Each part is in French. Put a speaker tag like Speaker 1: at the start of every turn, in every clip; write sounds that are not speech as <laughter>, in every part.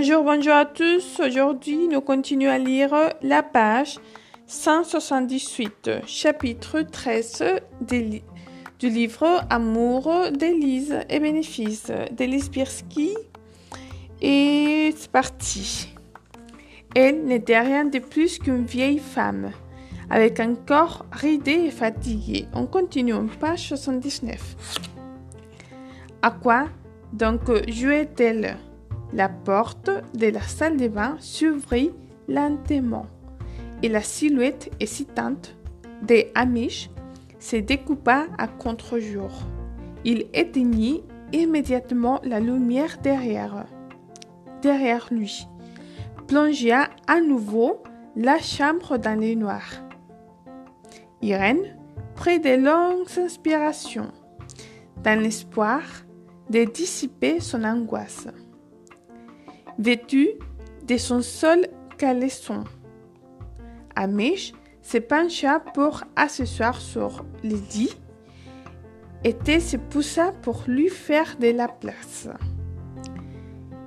Speaker 1: Bonjour, bonjour à tous. Aujourd'hui, nous continuons à lire la page 178, chapitre 13 du livre Amour d'Élise et bénéfices d'Élise Birsky. Et c'est parti. Elle n'était rien de plus qu'une vieille femme, avec un corps ridé et fatigué. On continue, page 79. À quoi donc jouait-elle? La porte de la salle de bain s'ouvrit lentement et la silhouette excitante des Amish se découpa à contre-jour. Il éteignit immédiatement la lumière derrière, lui, plongea à nouveau la chambre dans les noirs. Irène prit de longues inspirations, dans l'espoir de dissiper son angoisse vêtu de son seul caleçon. Amish se pencha pour s'asseoir sur le lit et se poussa pour lui faire de la place.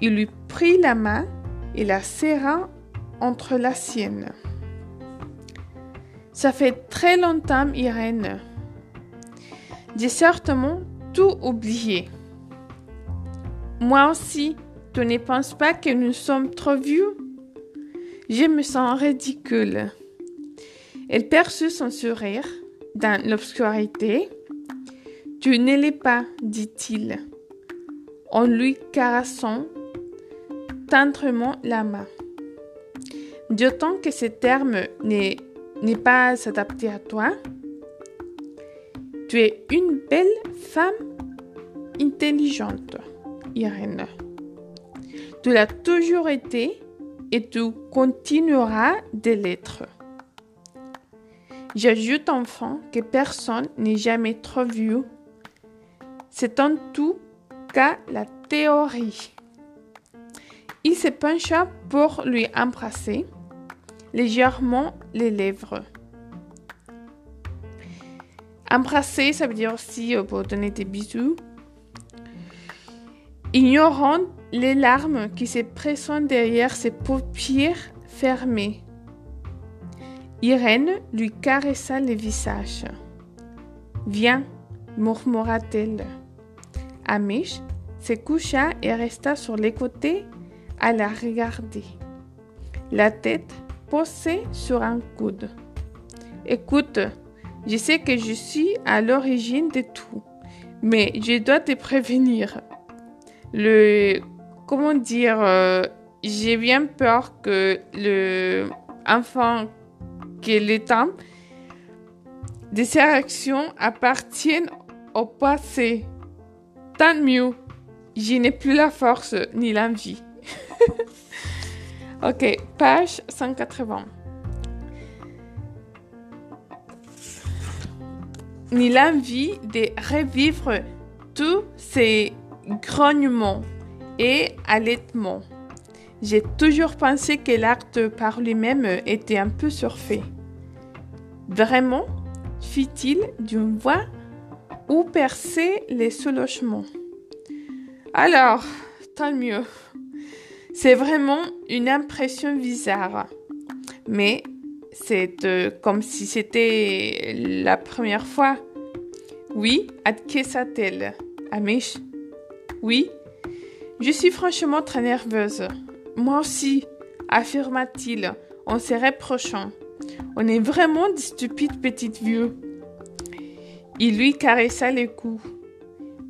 Speaker 1: Il lui prit la main et la serra entre la sienne. Ça fait très longtemps, Irène. J'ai certainement tout oublié. Moi aussi, tu ne penses pas que nous sommes trop vieux? Je me sens ridicule. Elle perçut son sourire dans l'obscurité. Tu ne l'es pas, dit-il, en lui caressant tendrement la main. D'autant que ce terme n'est pas adapté à toi. Tu es une belle femme intelligente, Irène. Tu l'as toujours été et tu continueras de l'être. J'ajoute enfin que personne n'est jamais trop vieux. C'est en tout cas la théorie. Il se pencha pour lui embrasser légèrement les lèvres. Embrasser, ça veut dire aussi euh, pour donner des bisous. Ignorant les larmes qui se pressentent derrière ses paupières fermées. Irène lui caressa le visage. Viens, murmura-t-elle. Amish se coucha et resta sur les côtés à la regarder, la tête posée sur un coude. Écoute, je sais que je suis à l'origine de tout, mais je dois te prévenir. Le comment dire, euh, j'ai bien peur que le enfant qu'elle est de ses réactions appartiennent au passé. Tant mieux, je n'ai plus la force ni l'envie. <laughs> ok, page 180. Ni l'envie de revivre tous ces grognements et allaitement. J'ai toujours pensé que l'acte par lui-même était un peu surfait. Vraiment fit-il d'une voix où perçait les soulagements. Alors, tant mieux. C'est vraiment une impression bizarre. Mais c'est euh, comme si c'était la première fois. Oui, adquessa-t-elle. Amish Oui, je suis franchement très nerveuse. Moi aussi, affirma-t-il en se reprochant. On est vraiment des stupides petites vieux. Il lui caressa le cou.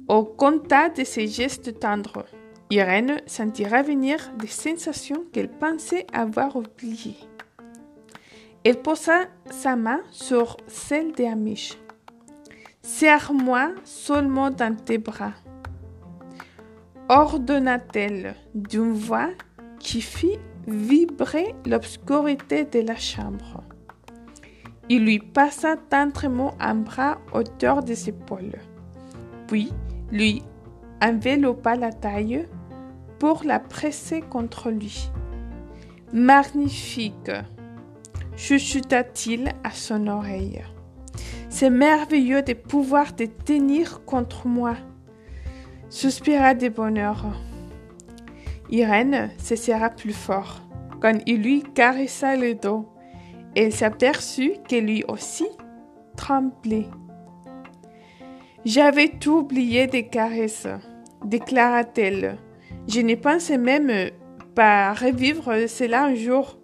Speaker 1: Au contact de ses gestes tendres, Irène sentit revenir des sensations qu'elle pensait avoir oubliées. Elle posa sa main sur celle d'Amish. Serre-moi seulement dans tes bras ordonna-t-elle d'une voix qui fit vibrer l'obscurité de la chambre. Il lui passa tendrement un bras hauteur des épaules, puis lui enveloppa la taille pour la presser contre lui. Magnifique, chuchota-t-il à son oreille. C'est merveilleux de pouvoir te tenir contre moi, suspira de bonheur. Irène se serra plus fort quand il lui caressa le dos. Elle s'aperçut que lui aussi tremblait. J'avais tout oublié des caresses, déclara-t-elle. Je ne pensais même pas revivre cela un jour.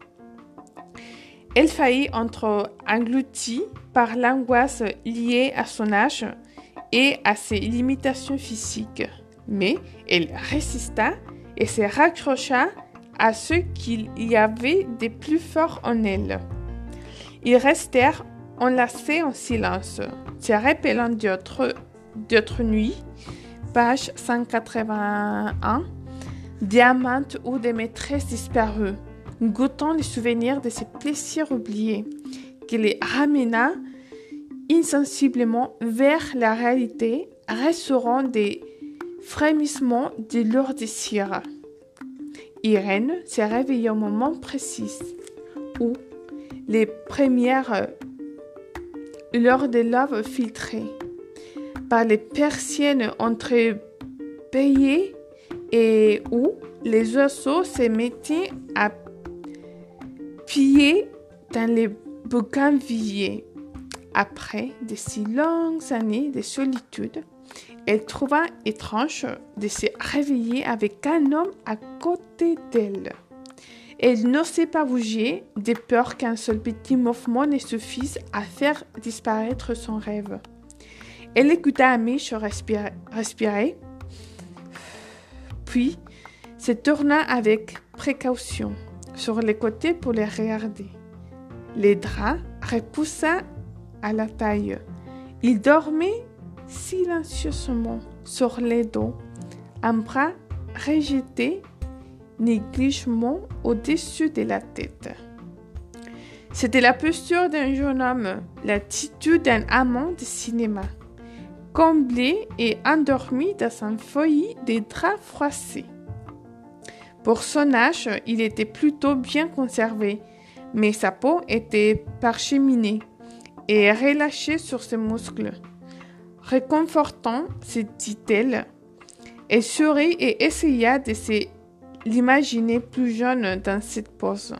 Speaker 1: Elle faillit être engloutie par l'angoisse liée à son âge et à ses limitations physiques, mais elle résista et se raccrocha à ce qu'il y avait de plus fort en elle. Ils restèrent enlacés en silence, se rappelant d'autres nuits, page 181, Diamante ou des maîtresses disparues, goûtant les souvenirs de ces plaisirs oubliés, qui les ramena insensiblement vers la réalité, restaurant des frémissements de leur désir. Irène s'est réveillée au moment précis où les premières lueurs de lave filtrées par les persiennes entrepayées et où les oiseaux se mettaient à piller dans les bougainvilliers. Après de si longues années de solitude, elle trouva étrange de se réveiller avec un homme à côté d'elle. Elle n'osait pas bouger, de peur qu'un seul petit mouvement ne suffise à faire disparaître son rêve. Elle écouta Amish respirer, respirer puis se tourna avec précaution sur les côtés pour les regarder. Les draps repoussa à la taille. Il dormait silencieusement sur les dos, un bras rejeté négligemment au-dessus de la tête. C'était la posture d'un jeune homme, l'attitude d'un amant de cinéma comblé et endormi dans un feuillis de draps froissés. Pour son âge, il était plutôt bien conservé, mais sa peau était parcheminée et relâchée sur ses muscles. Réconfortant, se dit-elle. Elle sourit et essaya de l'imaginer plus jeune dans cette pose.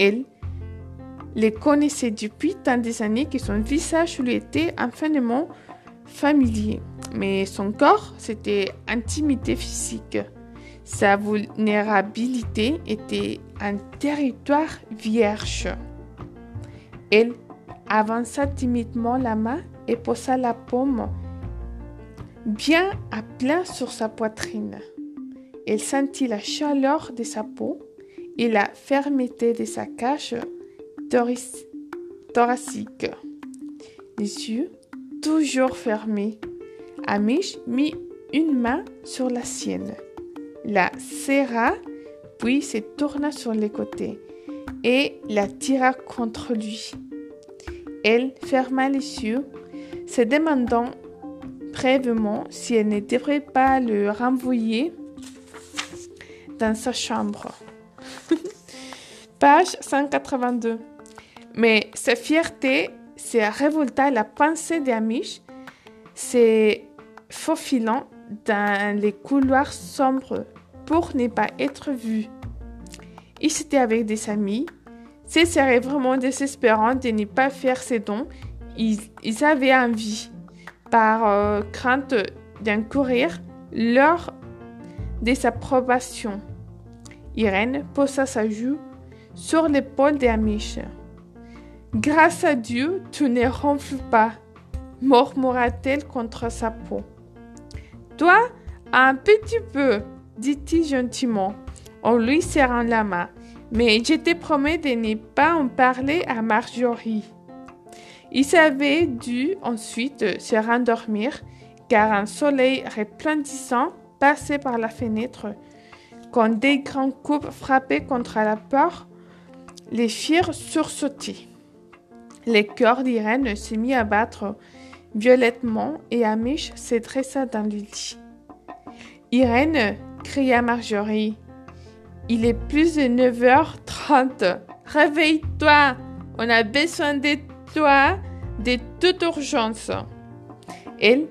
Speaker 1: Elle les connaissait depuis tant des années que son visage lui était infiniment familier. Mais son corps, c'était intimité physique. Sa vulnérabilité était un territoire vierge. Elle avança timidement la main et posa la paume bien à plein sur sa poitrine. Elle sentit la chaleur de sa peau et la fermeté de sa cage thoracique. Les yeux toujours fermés. Amish mit une main sur la sienne, la serra, puis se tourna sur les côtés et la tira contre lui. Elle ferma les yeux, se demandant brièvement si elle ne devrait pas le renvoyer dans sa chambre. <laughs> Page 182. Mais sa fierté se révolta la pensée d'Amish, se faufilant dans les couloirs sombres pour ne pas être vu. Il était avec des amis. Ce serait vraiment désespérant de ne pas faire ses dons. Ils, avaient envie, par euh, crainte d'encourir leur désapprobation. Irène posa sa joue sur l'épaule d'Amish. Grâce à Dieu, tu ne ronfles pas, murmura-t-elle contre sa peau. Toi, un petit peu, dit-il gentiment, en lui serrant la main, mais je te promets de ne pas en parler à Marjorie. Il avait dû ensuite se rendormir, car un soleil resplendissant passait par la fenêtre, Quand des grands coups frappaient contre la porte, les firent sursauter. Le cœur d'Irène se mit à battre violemment et Amish se dressa dans le lit. Irène, cria Marjorie, il est plus de 9h30. Réveille-toi, on a besoin de de toute urgence. Elle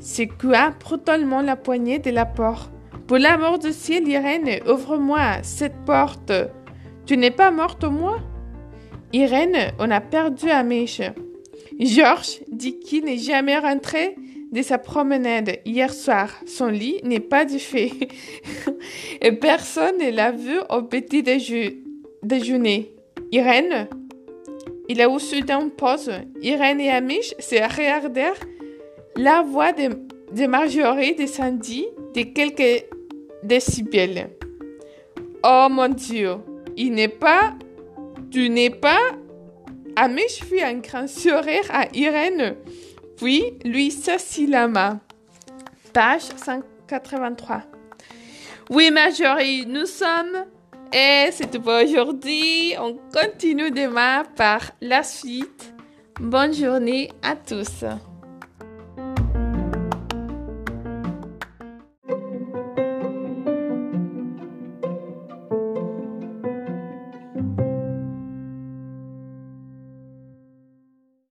Speaker 1: secoua brutalement la poignée de la porte. Pour l'amour du ciel, Irène, ouvre-moi cette porte. Tu n'es pas morte, moi? Irène, on a perdu Amish. Georges dit qu'il n'est jamais rentré de sa promenade hier soir. Son lit n'est pas du fait. <laughs> Et personne ne l'a vu au petit déjeuner. Irène, il a aussi une pause. Irène et Amish se regardèrent. La voix de, de Marjorie descendit de quelques décibels. Oh mon Dieu, il n'est pas, tu n'es pas. Amish fit un grand sourire à Irène, puis lui s'assit la main. Page 183. Oui, Marjorie, nous sommes. Et c'est tout pour aujourd'hui. On continue demain par la suite. Bonne journée à tous.